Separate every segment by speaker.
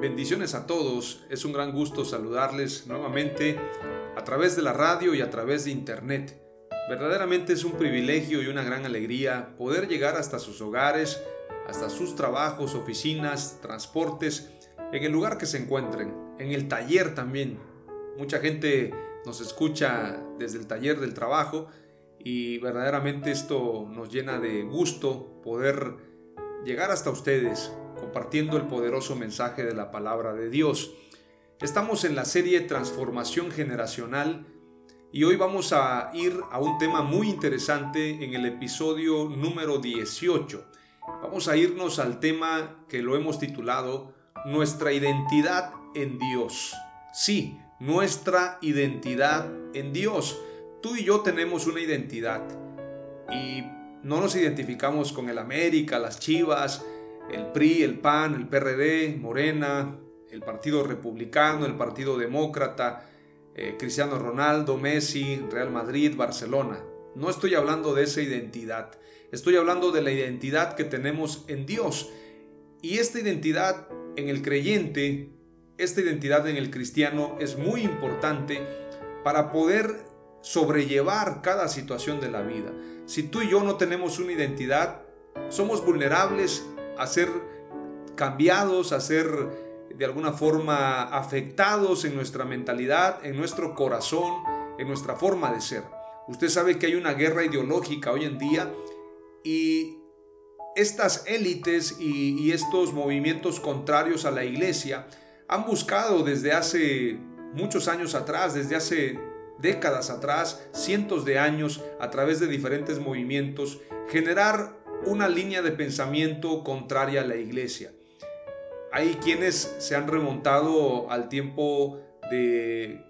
Speaker 1: Bendiciones a todos, es un gran gusto saludarles nuevamente a través de la radio y a través de internet. Verdaderamente es un privilegio y una gran alegría poder llegar hasta sus hogares, hasta sus trabajos, oficinas, transportes, en el lugar que se encuentren, en el taller también. Mucha gente nos escucha desde el taller del trabajo y verdaderamente esto nos llena de gusto poder llegar hasta ustedes compartiendo el poderoso mensaje de la palabra de Dios. Estamos en la serie Transformación Generacional y hoy vamos a ir a un tema muy interesante en el episodio número 18. Vamos a irnos al tema que lo hemos titulado Nuestra identidad en Dios. Sí, nuestra identidad en Dios. Tú y yo tenemos una identidad y no nos identificamos con el América, las Chivas, el PRI, el PAN, el PRD, Morena, el Partido Republicano, el Partido Demócrata, eh, Cristiano Ronaldo, Messi, Real Madrid, Barcelona. No estoy hablando de esa identidad, estoy hablando de la identidad que tenemos en Dios. Y esta identidad en el creyente, esta identidad en el cristiano es muy importante para poder sobrellevar cada situación de la vida. Si tú y yo no tenemos una identidad, somos vulnerables a ser cambiados, a ser de alguna forma afectados en nuestra mentalidad, en nuestro corazón, en nuestra forma de ser. Usted sabe que hay una guerra ideológica hoy en día y estas élites y, estos movimientos contrarios a la iglesia han buscado desde hace muchos años atrás, desde hace décadas atrás, cientos de años, a través de diferentes movimientos, generar una línea de pensamiento contraria a la iglesia. Hay quienes se han remontado al tiempo de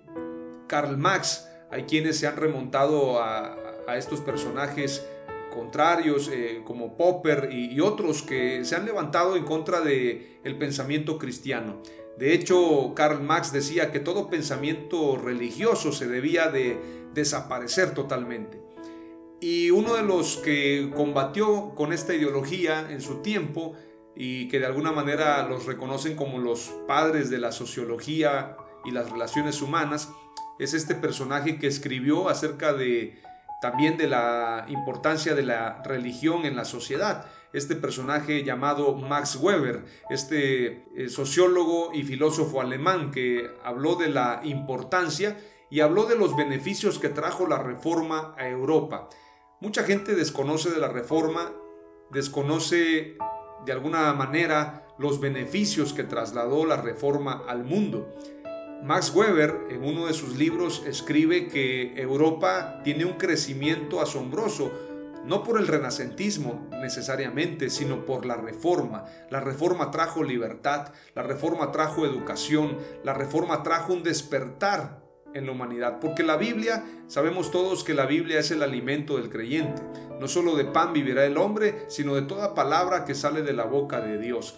Speaker 1: Karl Marx, hay quienes se han remontado a, estos personajes contrarios eh, como Popper y, otros que se han levantado en contra del el pensamiento cristiano. De hecho, Karl Marx decía que todo pensamiento religioso se debía de desaparecer totalmente. Y uno de los que combatió con esta ideología en su tiempo y que de alguna manera los reconocen como los padres de la sociología y las relaciones humanas, es este personaje que escribió acerca de también de la importancia de la religión en la sociedad. Este personaje llamado Max Weber, este eh, sociólogo y filósofo alemán que habló de la importancia y habló de los beneficios que trajo la reforma a Europa. Mucha gente desconoce de la reforma, desconoce de alguna manera los beneficios que trasladó la reforma al mundo. Max Weber en uno de sus libros escribe que Europa tiene un crecimiento asombroso, no por el renacentismo necesariamente, sino por la reforma. La reforma trajo libertad, la reforma trajo educación, la reforma trajo un despertar en la humanidad. Porque la Biblia, sabemos todos que la Biblia es el alimento del creyente. No solo de pan vivirá el hombre, sino de toda palabra que sale de la boca de Dios.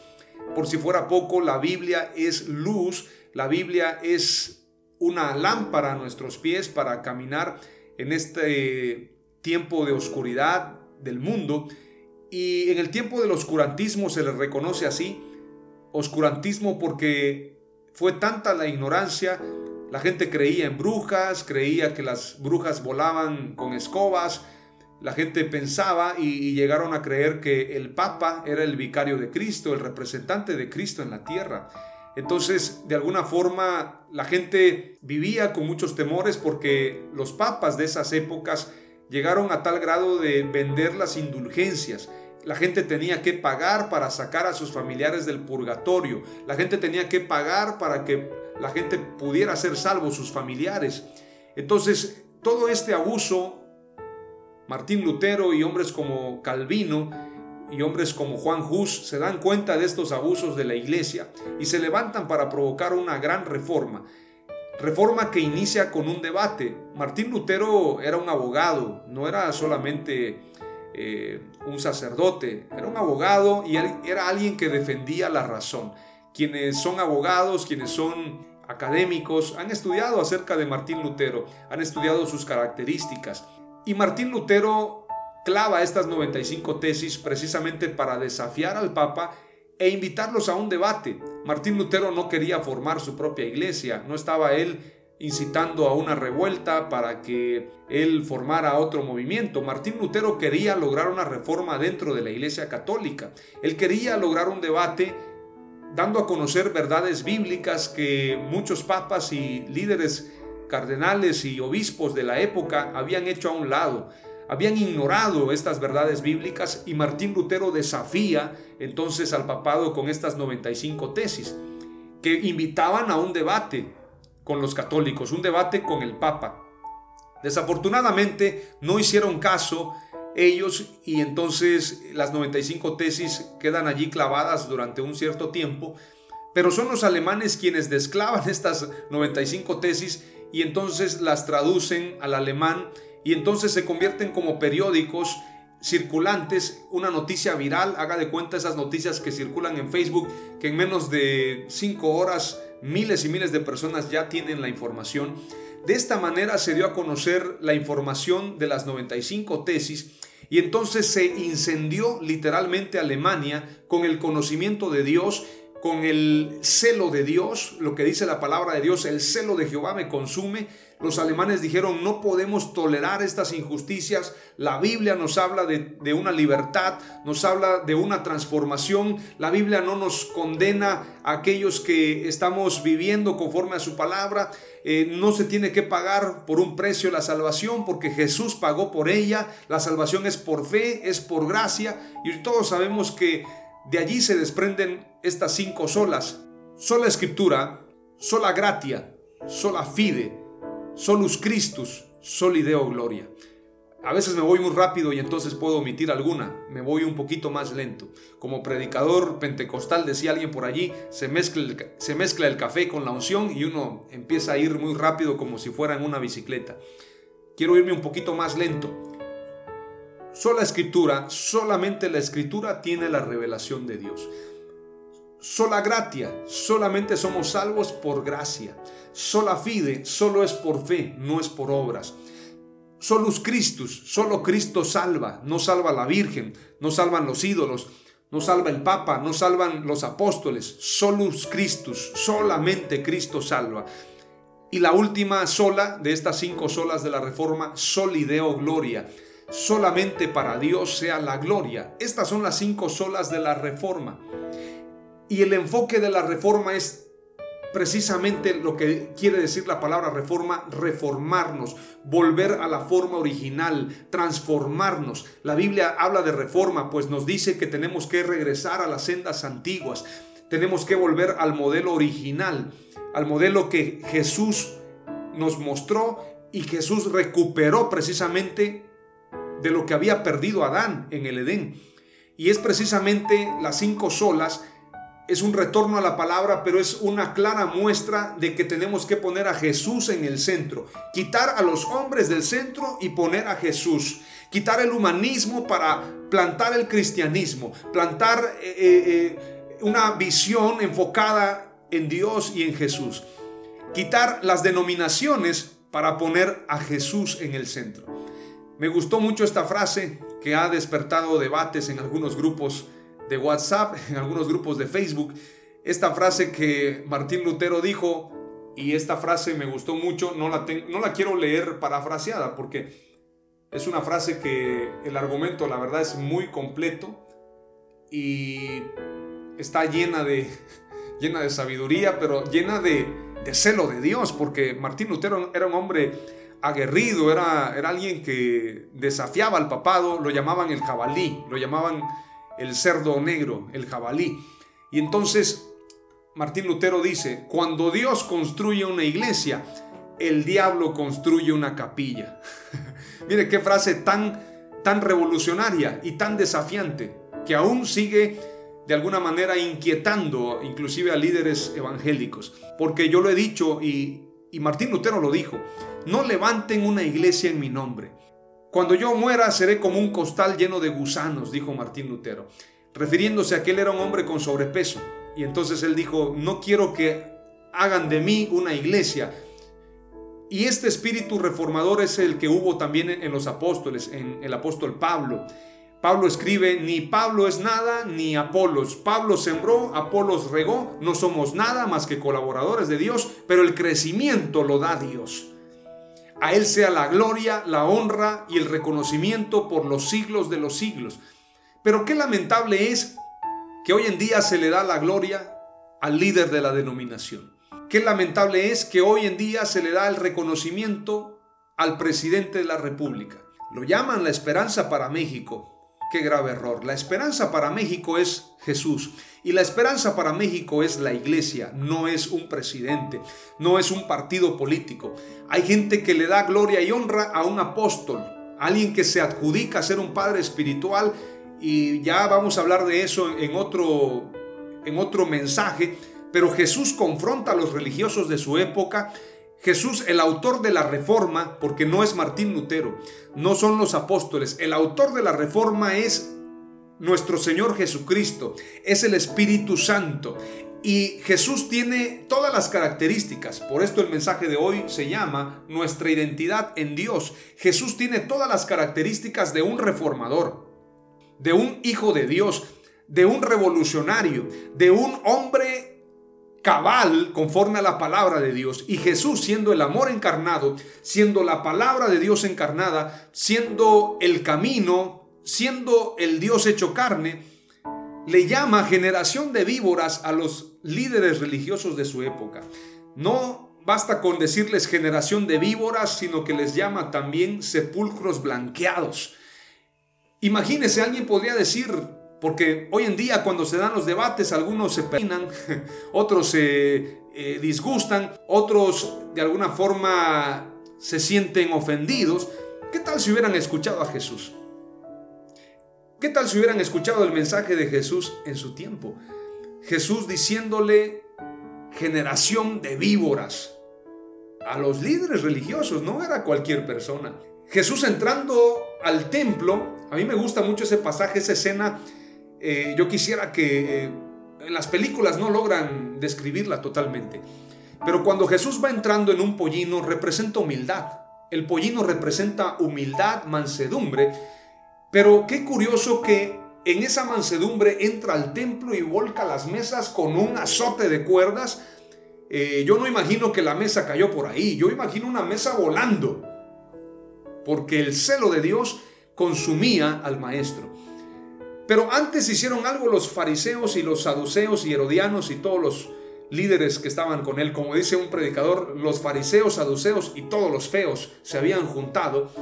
Speaker 1: Por si fuera poco, la Biblia es luz, la Biblia es una lámpara a nuestros pies para caminar en este tiempo de oscuridad del mundo. Y en el tiempo del oscurantismo se le reconoce así, oscurantismo porque fue tanta la ignorancia La gente creía en brujas, creía que las brujas volaban con escobas, la gente pensaba y, llegaron a creer que el Papa era el vicario de Cristo, el representante de Cristo en la tierra. Entonces, de alguna forma, la gente vivía con muchos temores porque los papas de esas épocas llegaron a tal grado de vender las indulgencias. La gente tenía que pagar para sacar a sus familiares del purgatorio. La gente tenía que pagar para que la gente pudiera ser salvo, sus familiares. Entonces, todo este abuso, Martín Lutero y hombres como Calvino y hombres como Juan Hus se dan cuenta de estos abusos de la iglesia y se levantan para provocar una gran reforma. Reforma que inicia con un debate. Martín Lutero era un abogado, no era solamente eh, un sacerdote, era un abogado y era alguien que defendía la razón. Quienes son abogados, quienes son académicos, han estudiado acerca de Martín Lutero, han estudiado sus características. Y Martín Lutero clava estas 95 tesis precisamente para desafiar al Papa e invitarlos a un debate. Martín Lutero no quería formar su propia iglesia, no estaba él incitando a una revuelta para que él formara otro movimiento. Martín Lutero quería lograr una reforma dentro de la iglesia católica. Él quería lograr un debate dando a conocer verdades bíblicas que muchos papas y líderes cardenales y obispos de la época habían hecho a un lado habían ignorado estas verdades bíblicas y Martín Lutero desafía entonces al papado con estas 95 tesis que invitaban a un debate con los católicos, un debate con el Papa. Desafortunadamente no hicieron caso ellos y entonces las 95 tesis quedan allí clavadas durante un cierto tiempo, pero son los alemanes quienes desclavan estas 95 tesis y entonces las traducen al alemán y entonces se convierten como periódicos circulantes, una noticia viral, haga de cuenta esas noticias que circulan en Facebook, que en menos de cinco horas miles y miles de personas ya tienen la información. De esta manera se dio a conocer la información de las 95 tesis y entonces se incendió literalmente Alemania con el conocimiento de Dios con el celo de Dios, lo que dice la palabra de Dios, el celo de Jehová me consume. Los alemanes dijeron, no podemos tolerar estas injusticias. La Biblia nos habla de, una libertad, nos habla de una transformación. La Biblia no nos condena a aquellos que estamos viviendo conforme a su palabra. Eh, no se tiene que pagar por un precio la salvación porque Jesús pagó por ella. La salvación es por fe, es por gracia. Y todos sabemos que de allí se desprenden estas cinco solas. Sola escritura, sola gratia, sola fide, solus Christus, soli Deo gloria. A veces me voy muy rápido y entonces puedo omitir alguna, me voy un poquito más lento. Como predicador pentecostal decía alguien por allí, se mezcla, el, se mezcla el café con la unción y uno empieza a ir muy rápido como si fuera en una bicicleta. Quiero irme un poquito más lento. Sola escritura, solamente la escritura tiene la revelación de Dios. Sola gratia, solamente somos salvos por gracia. Sola fide, solo es por fe, no es por obras. Solus Christus, solo Cristo salva, no salva la Virgen, no salvan los ídolos, no salva el Papa, no salvan los apóstoles. Solus Christus, solamente Cristo salva. Y la última sola de estas cinco solas de la Reforma, Solideo Gloria solamente para Dios sea la gloria. Estas son las cinco solas de la reforma. Y el enfoque de la reforma es precisamente lo que quiere decir la palabra reforma, reformarnos, volver a la forma original, transformarnos. La Biblia habla de reforma, pues nos dice que tenemos que regresar a las sendas antiguas, tenemos que volver al modelo original, al modelo que Jesús nos mostró y Jesús recuperó precisamente de lo que había perdido Adán en el Edén. Y es precisamente las cinco solas, es un retorno a la palabra, pero es una clara muestra de que tenemos que poner a Jesús en el centro, quitar a los hombres del centro y poner a Jesús, quitar el humanismo para plantar el cristianismo, plantar eh, eh, eh, una visión enfocada en Dios y en Jesús, quitar las denominaciones para poner a Jesús en el centro. Me gustó mucho esta frase que ha despertado debates en algunos grupos de WhatsApp, en algunos grupos de Facebook. Esta frase que Martín Lutero dijo, y esta frase me gustó mucho, no la, no la quiero leer parafraseada porque es una frase que el argumento la verdad es muy completo y está llena de, llena de sabiduría, pero llena de, de celo de Dios, porque Martín Lutero era un hombre aguerrido, era, era alguien que desafiaba al papado, lo llamaban el jabalí, lo llamaban el cerdo negro, el jabalí. Y entonces Martín Lutero dice, cuando Dios construye una iglesia, el diablo construye una capilla. Mire qué frase tan, tan revolucionaria y tan desafiante, que aún sigue de alguna manera inquietando inclusive a líderes evangélicos. Porque yo lo he dicho y, y Martín Lutero lo dijo, no levanten una iglesia en mi nombre. Cuando yo muera seré como un costal lleno de gusanos, dijo Martín Lutero, refiriéndose a que él era un hombre con sobrepeso. Y entonces él dijo, no quiero que hagan de mí una iglesia. Y este espíritu reformador es el que hubo también en los apóstoles, en el apóstol Pablo. Pablo escribe, ni Pablo es nada, ni Apolos. Pablo sembró, Apolos regó, no somos nada más que colaboradores de Dios, pero el crecimiento lo da Dios. A Él sea la gloria, la honra y el reconocimiento por los siglos de los siglos. Pero qué lamentable es que hoy en día se le da la gloria al líder de la denominación. Qué lamentable es que hoy en día se le da el reconocimiento al presidente de la República. Lo llaman la esperanza para México. Qué grave error. La esperanza para México es Jesús. Y la esperanza para México es la iglesia, no es un presidente, no es un partido político. Hay gente que le da gloria y honra a un apóstol, alguien que se adjudica a ser un padre espiritual y ya vamos a hablar de eso en otro, en otro mensaje. Pero Jesús confronta a los religiosos de su época Jesús, el autor de la reforma, porque no es Martín Lutero, no son los apóstoles, el autor de la reforma es nuestro Señor Jesucristo, es el Espíritu Santo. Y Jesús tiene todas las características, por esto el mensaje de hoy se llama Nuestra identidad en Dios. Jesús tiene todas las características de un reformador, de un hijo de Dios, de un revolucionario, de un hombre cabal conforme a la palabra de Dios. Y Jesús siendo el amor encarnado, siendo la palabra de Dios encarnada, siendo el camino, siendo el Dios hecho carne, le llama generación de víboras a los líderes religiosos de su época. No basta con decirles generación de víboras, sino que les llama también sepulcros blanqueados. Imagínese, alguien podría decir, porque hoy en día cuando se dan los debates, algunos se peinan, otros se eh, disgustan, otros de alguna forma se sienten ofendidos. ¿Qué tal si hubieran escuchado a Jesús? ¿Qué tal si hubieran escuchado el mensaje de Jesús en su tiempo? Jesús diciéndole generación de víboras a los líderes religiosos, no era cualquier persona. Jesús entrando al templo, a mí me gusta mucho ese pasaje, esa escena eh, yo quisiera que eh, en las películas no logran describirla totalmente. Pero cuando Jesús va entrando en un pollino representa humildad. El pollino representa humildad, mansedumbre. Pero qué curioso que en esa mansedumbre entra al templo y volca las mesas con un azote de cuerdas. Eh, yo no imagino que la mesa cayó por ahí. Yo imagino una mesa volando. Porque el celo de Dios consumía al maestro. Pero antes hicieron algo los fariseos y los saduceos y herodianos y todos los líderes que estaban con él. Como dice un predicador, los fariseos, saduceos y todos los feos se habían juntado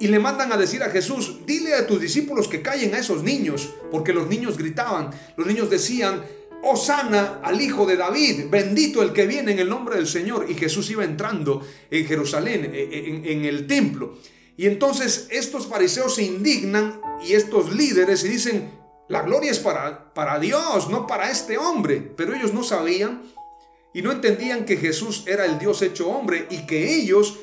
Speaker 1: y le mandan a decir a Jesús, dile a tus discípulos que callen a esos niños, porque los niños gritaban, los niños decían, Osana al hijo de David, bendito el que viene en el nombre del Señor. Y Jesús iba entrando en Jerusalén, en el templo. Y entonces estos fariseos se indignan y estos líderes y dicen, la gloria es para, para Dios, no para este hombre. Pero ellos no sabían y no entendían que Jesús era el Dios hecho hombre y que ellos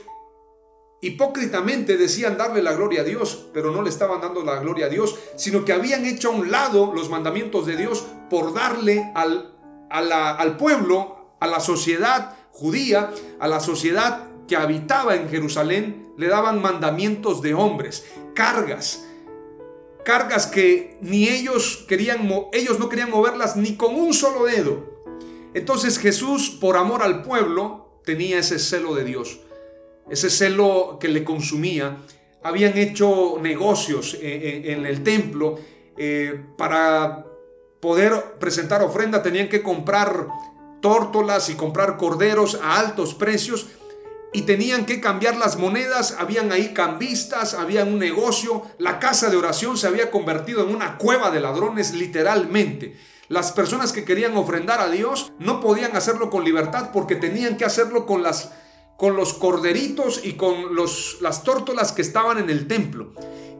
Speaker 1: hipócritamente decían darle la gloria a Dios, pero no le estaban dando la gloria a Dios, sino que habían hecho a un lado los mandamientos de Dios por darle al, al pueblo, a la sociedad judía, a la sociedad que habitaba en Jerusalén, le daban mandamientos de hombres, cargas, cargas que ni ellos querían, ellos no querían moverlas ni con un solo dedo. Entonces Jesús, por amor al pueblo, tenía ese celo de Dios, ese celo que le consumía. Habían hecho negocios en, el templo eh, para poder presentar ofrenda, tenían que comprar tórtolas y comprar corderos a altos precios y tenían que cambiar las monedas, habían ahí cambistas, había un negocio, la casa de oración se había convertido en una cueva de ladrones literalmente. Las personas que querían ofrendar a Dios no podían hacerlo con libertad porque tenían que hacerlo con las con los corderitos y con los, las tórtolas que estaban en el templo.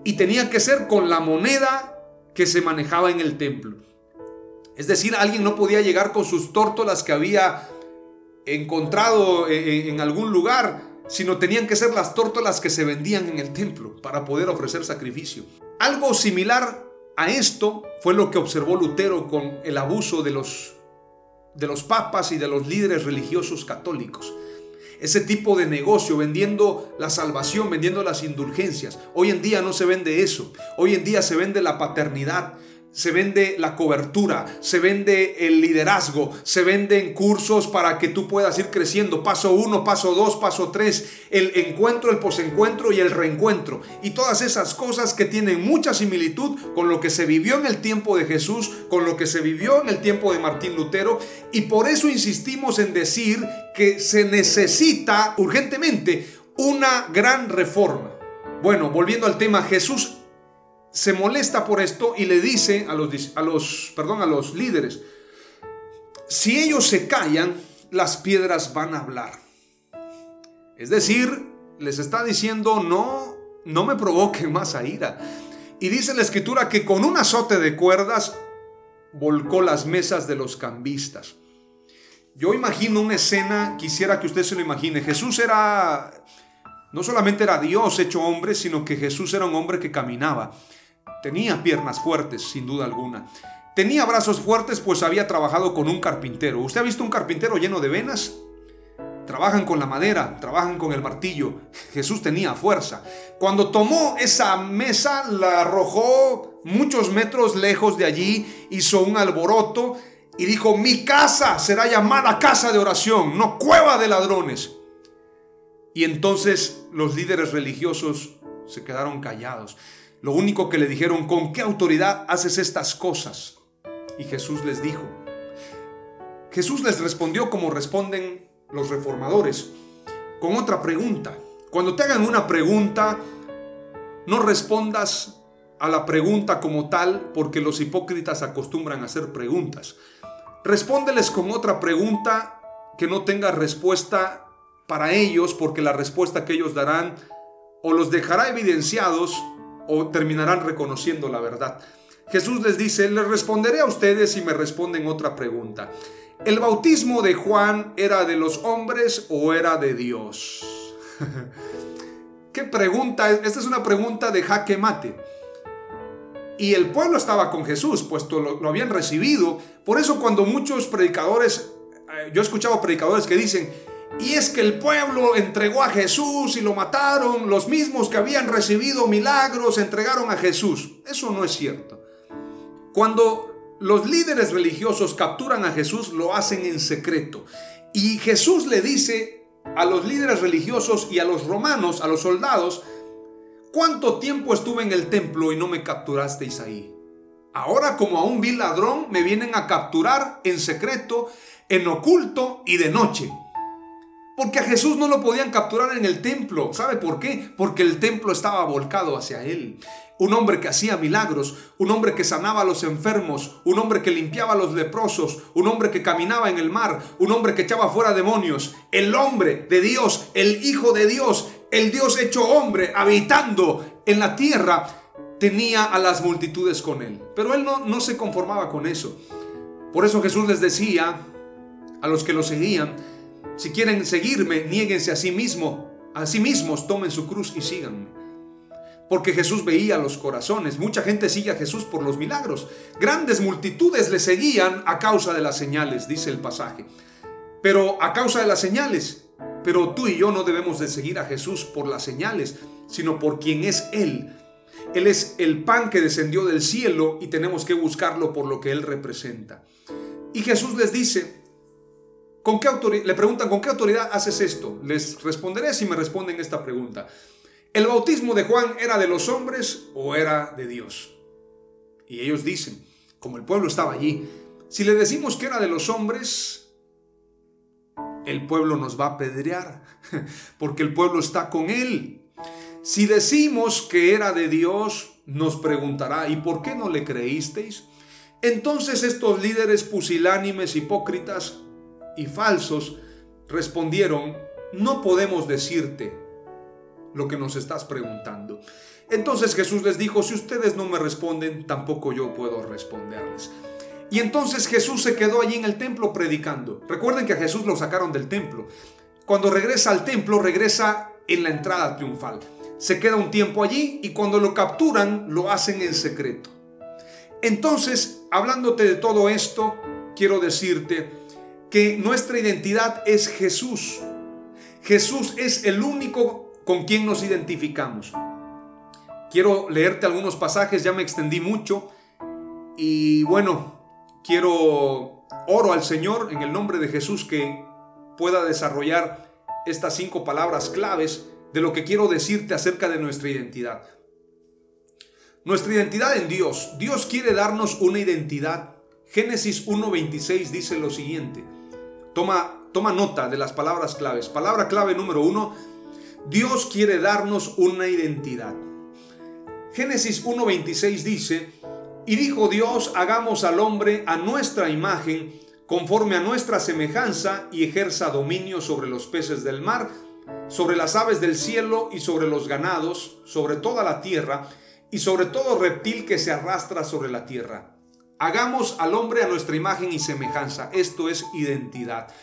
Speaker 1: Y tenía que ser con la moneda que se manejaba en el templo. Es decir, alguien no podía llegar con sus tórtolas que había encontrado en, algún lugar, sino tenían que ser las tórtolas que se vendían en el templo para poder ofrecer sacrificio. Algo similar a esto fue lo que observó Lutero con el abuso de los, de los papas y de los líderes religiosos católicos. Ese tipo de negocio, vendiendo la salvación, vendiendo las indulgencias. Hoy en día no se vende eso. Hoy en día se vende la paternidad, se vende la cobertura, se vende el liderazgo, se venden cursos para que tú puedas ir creciendo. Paso uno, paso dos, paso tres, el encuentro, el posencuentro y el reencuentro. Y todas esas cosas que tienen mucha similitud con lo que se vivió en el tiempo de Jesús, con lo que se vivió en el tiempo de Martín Lutero. Y por eso insistimos en decir que se necesita urgentemente una gran reforma. Bueno, volviendo al tema, Jesús se molesta por esto y le dice a los, a los, perdón, a los líderes, si ellos se callan, las piedras van a hablar. Es decir, les está diciendo, no, no me provoquen más a ira. Y dice la escritura que con un azote de cuerdas volcó las mesas de los cambistas. Yo imagino una escena, quisiera que usted se lo imagine. Jesús era, no solamente era Dios hecho hombre, sino que Jesús era un hombre que caminaba. Tenía piernas fuertes, sin duda alguna. Tenía brazos fuertes, pues había trabajado con un carpintero. ¿Usted ha visto un carpintero lleno de venas? Trabajan con la madera, trabajan con el martillo. Jesús tenía fuerza. Cuando tomó esa mesa, la arrojó muchos metros lejos de allí, hizo un alboroto y dijo, mi casa será llamada casa de oración, no cueva de ladrones. Y entonces los líderes religiosos se quedaron callados. Lo único que le dijeron, ¿con qué autoridad haces estas cosas? Y Jesús les dijo. Jesús les respondió como responden los reformadores, con otra pregunta. Cuando te hagan una pregunta, no respondas a la pregunta como tal, porque los hipócritas acostumbran hacer preguntas. Respóndeles con otra pregunta que no tenga respuesta para ellos, porque la respuesta que ellos darán o los dejará evidenciados o terminarán reconociendo la verdad. Jesús les dice, les responderé a ustedes si me responden otra pregunta. ¿El bautismo de Juan era de los hombres o era de Dios? ¿Qué pregunta? Esta es una pregunta de jaque mate. Y el pueblo estaba con Jesús, puesto lo, habían recibido. Por eso cuando muchos predicadores, eh, yo he escuchado predicadores que dicen, y es que el pueblo entregó a Jesús y lo mataron. Los mismos que habían recibido milagros entregaron a Jesús. Eso no es cierto. Cuando los líderes religiosos capturan a Jesús, lo hacen en secreto. Y Jesús le dice a los líderes religiosos y a los romanos, a los soldados, ¿cuánto tiempo estuve en el templo y no me capturasteis ahí? Ahora como a un vil ladrón me vienen a capturar en secreto, en oculto y de noche. Porque a Jesús no lo podían capturar en el templo. ¿Sabe por qué? Porque el templo estaba volcado hacia él. Un hombre que hacía milagros, un hombre que sanaba a los enfermos, un hombre que limpiaba a los leprosos, un hombre que caminaba en el mar, un hombre que echaba fuera demonios. El hombre de Dios, el Hijo de Dios, el Dios hecho hombre, habitando en la tierra, tenía a las multitudes con él. Pero él no, no se conformaba con eso. Por eso Jesús les decía a los que lo seguían, si quieren seguirme, niéguense a sí mismo, a sí mismos, tomen su cruz y síganme. Porque Jesús veía los corazones. Mucha gente sigue a Jesús por los milagros. Grandes multitudes le seguían a causa de las señales, dice el pasaje. Pero a causa de las señales. Pero tú y yo no debemos de seguir a Jesús por las señales, sino por quien es Él. Él es el pan que descendió del cielo y tenemos que buscarlo por lo que Él representa. Y Jesús les dice, ¿Con qué autoridad? Le preguntan, ¿con qué autoridad haces esto? Les responderé si me responden esta pregunta. ¿El bautismo de Juan era de los hombres o era de Dios? Y ellos dicen, como el pueblo estaba allí, si le decimos que era de los hombres, el pueblo nos va a apedrear, porque el pueblo está con él. Si decimos que era de Dios, nos preguntará, ¿y por qué no le creísteis? Entonces estos líderes pusilánimes, hipócritas y falsos respondieron, no podemos decirte lo que nos estás preguntando. Entonces Jesús les dijo, si ustedes no me responden, tampoco yo puedo responderles. Y entonces Jesús se quedó allí en el templo predicando. Recuerden que a Jesús lo sacaron del templo. Cuando regresa al templo, regresa en la entrada triunfal. Se queda un tiempo allí y cuando lo capturan, lo hacen en secreto. Entonces, hablándote de todo esto, quiero decirte que nuestra identidad es Jesús. Jesús es el único con quien nos identificamos. Quiero leerte algunos pasajes, ya me extendí mucho. Y bueno, quiero oro al Señor en el nombre de Jesús que pueda desarrollar estas cinco palabras claves de lo que quiero decirte acerca de nuestra identidad. Nuestra identidad en Dios. Dios quiere darnos una identidad. Génesis 1.26 dice lo siguiente. Toma, nota de las palabras claves. Palabra clave número uno. Dios quiere darnos una identidad. Génesis 1.26 dice, y dijo Dios, hagamos al hombre a nuestra imagen, conforme a nuestra semejanza, y ejerza dominio sobre los peces del mar, sobre las aves del cielo y sobre los ganados, sobre toda la tierra, y sobre todo reptil que se arrastra sobre la tierra. Hagamos al hombre a nuestra imagen y semejanza. Esto es identidad.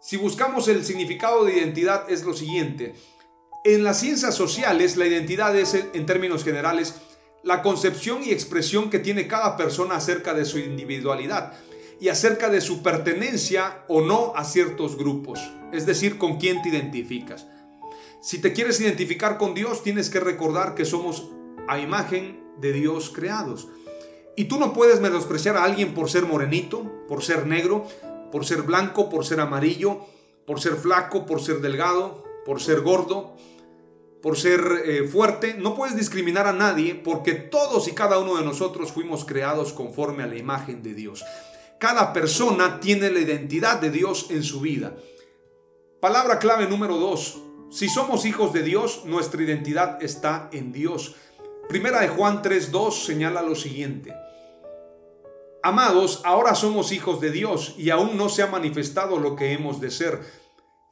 Speaker 1: Si buscamos el significado de identidad es lo siguiente. En las ciencias sociales, la identidad es, en términos generales, la concepción y expresión que tiene cada persona acerca de su individualidad y acerca de su pertenencia o no a ciertos grupos, es decir, con quién te identificas. Si te quieres identificar con Dios, tienes que recordar que somos a imagen de Dios creados. Y tú no puedes menospreciar a alguien por ser morenito, por ser negro, por ser blanco, por ser amarillo, por ser flaco, por ser delgado, por ser gordo, por ser eh, fuerte, no puedes discriminar a nadie porque todos y cada uno de nosotros fuimos creados conforme a la imagen de Dios. Cada persona tiene la identidad de Dios en su vida. Palabra clave número dos. Si somos hijos de Dios, nuestra identidad está en Dios. Primera de Juan 3.2 señala lo siguiente. Amados, ahora somos hijos de Dios y aún no se ha manifestado lo que hemos de ser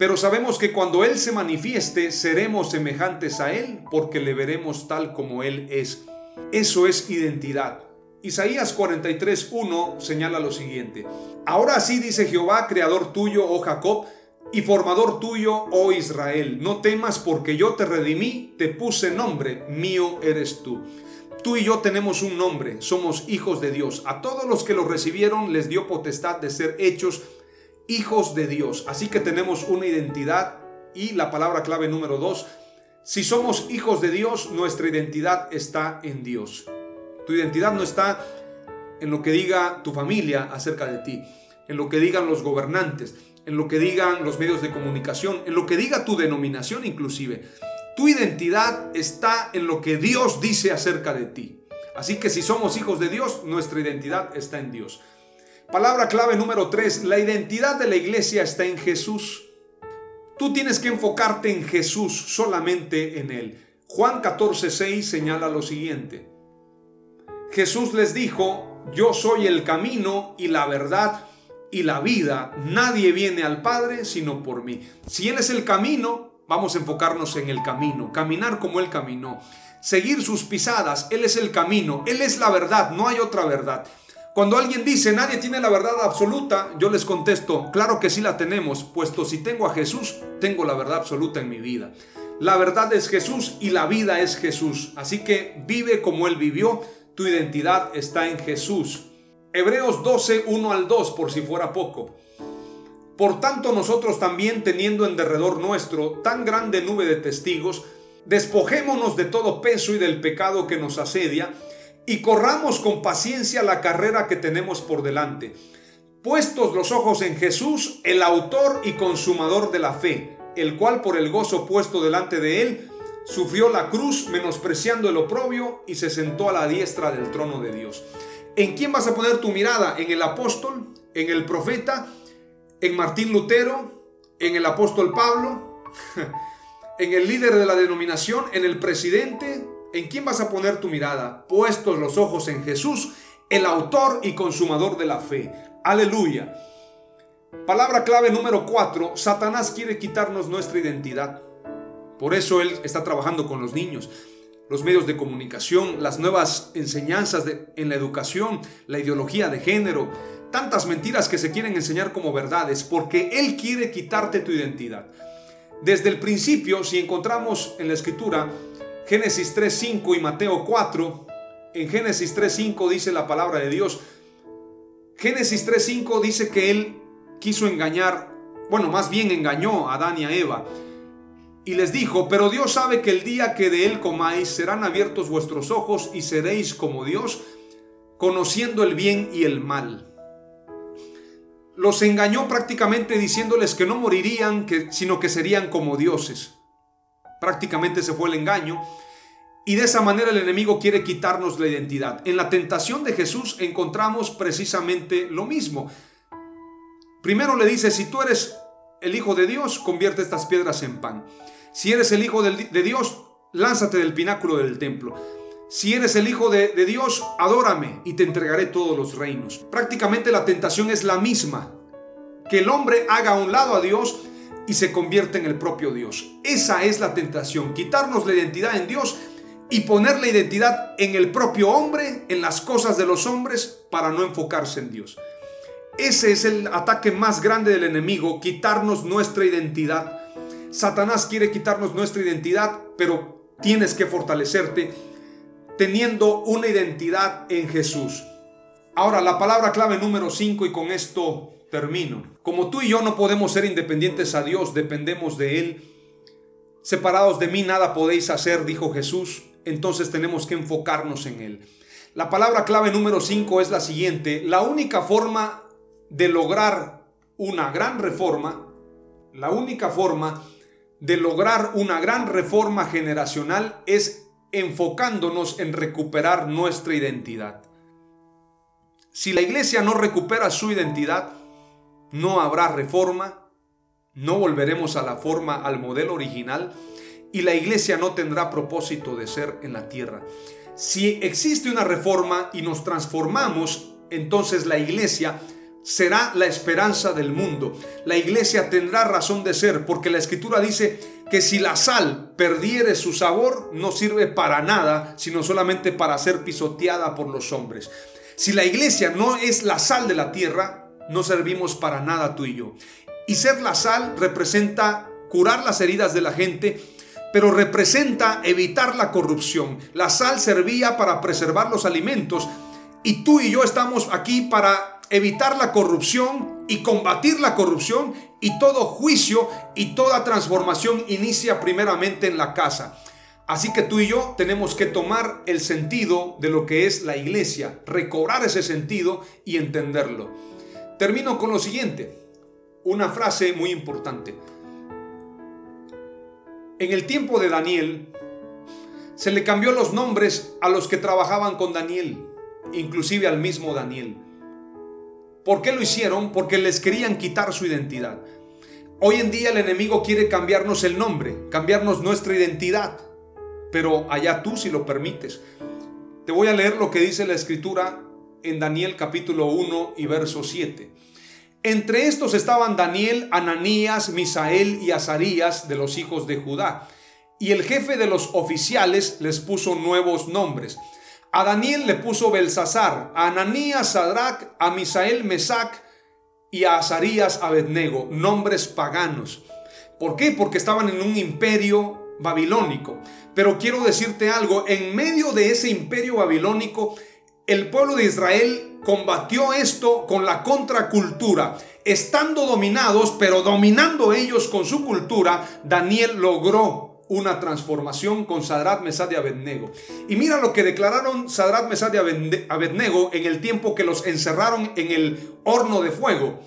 Speaker 1: pero sabemos que cuando Él se manifieste, seremos semejantes a Él porque le veremos tal como Él es. Eso es identidad. Isaías 43.1 señala lo siguiente. Ahora sí dice Jehová, creador tuyo, oh Jacob, y formador tuyo, oh Israel. No temas porque yo te redimí, te puse nombre, mío eres tú. Tú y yo tenemos un nombre, somos hijos de Dios. A todos los que lo recibieron les dio potestad de ser hechos hijos de Dios. Así que tenemos una identidad y la palabra clave número dos, si somos hijos de Dios, nuestra identidad está en Dios. Tu identidad no está en lo que diga tu familia acerca de ti, en lo que digan los gobernantes, en lo que digan los medios de comunicación, en lo que diga tu denominación inclusive. Tu identidad está en lo que Dios dice acerca de ti. Así que si somos hijos de Dios, nuestra identidad está en Dios. Palabra clave número 3, la identidad de la iglesia está en Jesús. Tú tienes que enfocarte en Jesús, solamente en Él. Juan 14, 6 señala lo siguiente. Jesús les dijo, yo soy el camino y la verdad y la vida. Nadie viene al Padre sino por mí. Si Él es el camino, vamos a enfocarnos en el camino, caminar como Él caminó, seguir sus pisadas. Él es el camino, Él es la verdad, no hay otra verdad. Cuando alguien dice nadie tiene la verdad absoluta, yo les contesto, claro que sí la tenemos, puesto si tengo a Jesús, tengo la verdad absoluta en mi vida. La verdad es Jesús y la vida es Jesús. Así que vive como Él vivió, tu identidad está en Jesús. Hebreos 12, 1 al 2, por si fuera poco. Por tanto, nosotros también, teniendo en derredor nuestro tan grande nube de testigos, despojémonos de todo peso y del pecado que nos asedia y corramos con paciencia la carrera que tenemos por delante, puestos los ojos en Jesús, el autor y consumador de la fe, el cual por el gozo puesto delante de él, sufrió la cruz menospreciando el oprobio y se sentó a la diestra del trono de Dios. ¿En quién vas a poner tu mirada? ¿En el apóstol? ¿En el profeta? ¿En Martín Lutero? ¿En el apóstol Pablo? ¿En el líder de la denominación? ¿En el presidente? ¿En quién vas a poner tu mirada? Puestos los ojos en Jesús, el autor y consumador de la fe. Aleluya. Palabra clave número 4. Satanás quiere quitarnos nuestra identidad. Por eso él está trabajando con los niños los medios de comunicación, las nuevas enseñanzas en la educación, la ideología de género, tantas mentiras que se quieren enseñar como verdades, porque Él quiere quitarte tu identidad. Desde el principio, si encontramos en la escritura Génesis 3.5 y Mateo 4, en Génesis 3.5 dice la palabra de Dios, Génesis 3.5 dice que Él quiso engañar, bueno, más bien engañó a Adán y a Eva. Y les dijo, pero Dios sabe que el día que de él comáis serán abiertos vuestros ojos y seréis como Dios, conociendo el bien y el mal. Los engañó prácticamente diciéndoles que no morirían, sino que serían como dioses. Prácticamente se fue el engaño. Y de esa manera el enemigo quiere quitarnos la identidad. En la tentación de Jesús encontramos precisamente lo mismo. Primero le dice, si tú eres el Hijo de Dios, convierte estas piedras en pan. Si eres el Hijo de Dios, lánzate del pináculo del templo. Si eres el Hijo de, Dios, adórame y te entregaré todos los reinos. Prácticamente la tentación es la misma. Que el hombre haga a un lado a Dios y se convierta en el propio Dios. Esa es la tentación. Quitarnos la identidad en Dios y poner la identidad en el propio hombre, en las cosas de los hombres, para no enfocarse en Dios. Ese es el ataque más grande del enemigo, quitarnos nuestra identidad. Satanás quiere quitarnos nuestra identidad, pero tienes que fortalecerte teniendo una identidad en Jesús. Ahora, la palabra clave número 5 y con esto termino. Como tú y yo no podemos ser independientes a Dios, dependemos de Él. Separados de mí nada podéis hacer, dijo Jesús. Entonces tenemos que enfocarnos en Él. La palabra clave número 5 es la siguiente. La única forma de lograr una gran reforma, la única forma de lograr una gran reforma generacional es enfocándonos en recuperar nuestra identidad. Si la iglesia no recupera su identidad, no habrá reforma, no volveremos a la forma, al modelo original, y la iglesia no tendrá propósito de ser en la tierra. Si existe una reforma y nos transformamos, entonces la iglesia será la esperanza del mundo. La iglesia tendrá razón de ser porque la escritura dice que si la sal perdiere su sabor no sirve para nada, sino solamente para ser pisoteada por los hombres. Si la iglesia no es la sal de la tierra, no servimos para nada tú y yo. Y ser la sal representa curar las heridas de la gente, pero representa evitar la corrupción. La sal servía para preservar los alimentos y tú y yo estamos aquí para evitar la corrupción y combatir la corrupción y todo juicio y toda transformación inicia primeramente en la casa. Así que tú y yo tenemos que tomar el sentido de lo que es la iglesia, recobrar ese sentido y entenderlo. Termino con lo siguiente, una frase muy importante. En el tiempo de Daniel, se le cambió los nombres a los que trabajaban con Daniel, inclusive al mismo Daniel. ¿Por qué lo hicieron? Porque les querían quitar su identidad. Hoy en día el enemigo quiere cambiarnos el nombre, cambiarnos nuestra identidad, pero allá tú si lo permites. Te voy a leer lo que dice la escritura en Daniel capítulo 1 y verso 7. Entre estos estaban Daniel, Ananías, Misael y Azarías de los hijos de Judá. Y el jefe de los oficiales les puso nuevos nombres. A Daniel le puso Belsasar, a Ananías Sadrach, a Misael Mesac y a Azarías Abednego, nombres paganos. ¿Por qué? Porque estaban en un imperio babilónico. Pero quiero decirte algo, en medio de ese imperio babilónico, el pueblo de Israel combatió esto con la contracultura. Estando dominados, pero dominando ellos con su cultura, Daniel logró una transformación con Sadrat, Mesad y Abednego. Y mira lo que declararon Sadrat, Mesad y Abednego en el tiempo que los encerraron en el horno de fuego.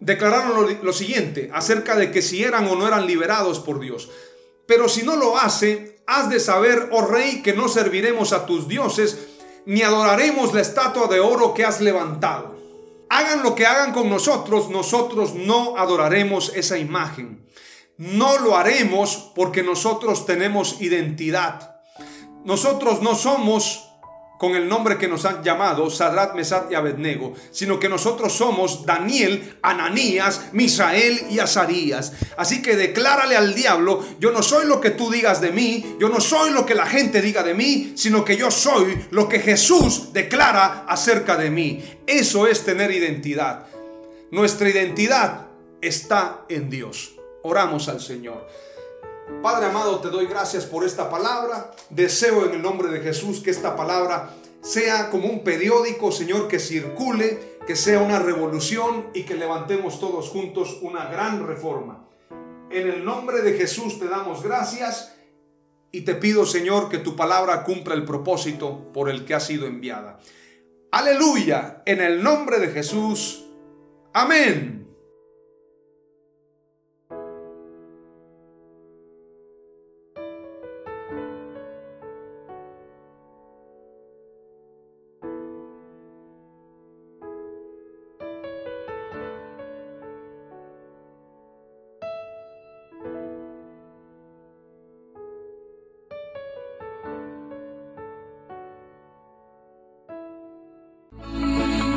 Speaker 1: Declararon lo, lo siguiente acerca de que si eran o no eran liberados por Dios. Pero si no lo hace, has de saber, oh rey, que no serviremos a tus dioses, ni adoraremos la estatua de oro que has levantado. Hagan lo que hagan con nosotros, nosotros no adoraremos esa imagen. No lo haremos porque nosotros tenemos identidad. Nosotros no somos con el nombre que nos han llamado, Sadrat, Mesat y Abednego, sino que nosotros somos Daniel, Ananías, Misael y Azarías. Así que declárale al diablo, yo no soy lo que tú digas de mí, yo no soy lo que la gente diga de mí, sino que yo soy lo que Jesús declara acerca de mí. Eso es tener identidad. Nuestra identidad está en Dios. Oramos al Señor. Padre amado, te doy gracias por esta palabra. Deseo en el nombre de Jesús que esta palabra sea como un periódico, Señor, que circule, que sea una revolución y que levantemos todos juntos una gran reforma. En el nombre de Jesús te damos gracias y te pido, Señor, que tu palabra cumpla el propósito por el que ha sido enviada. Aleluya, en el nombre de Jesús. Amén.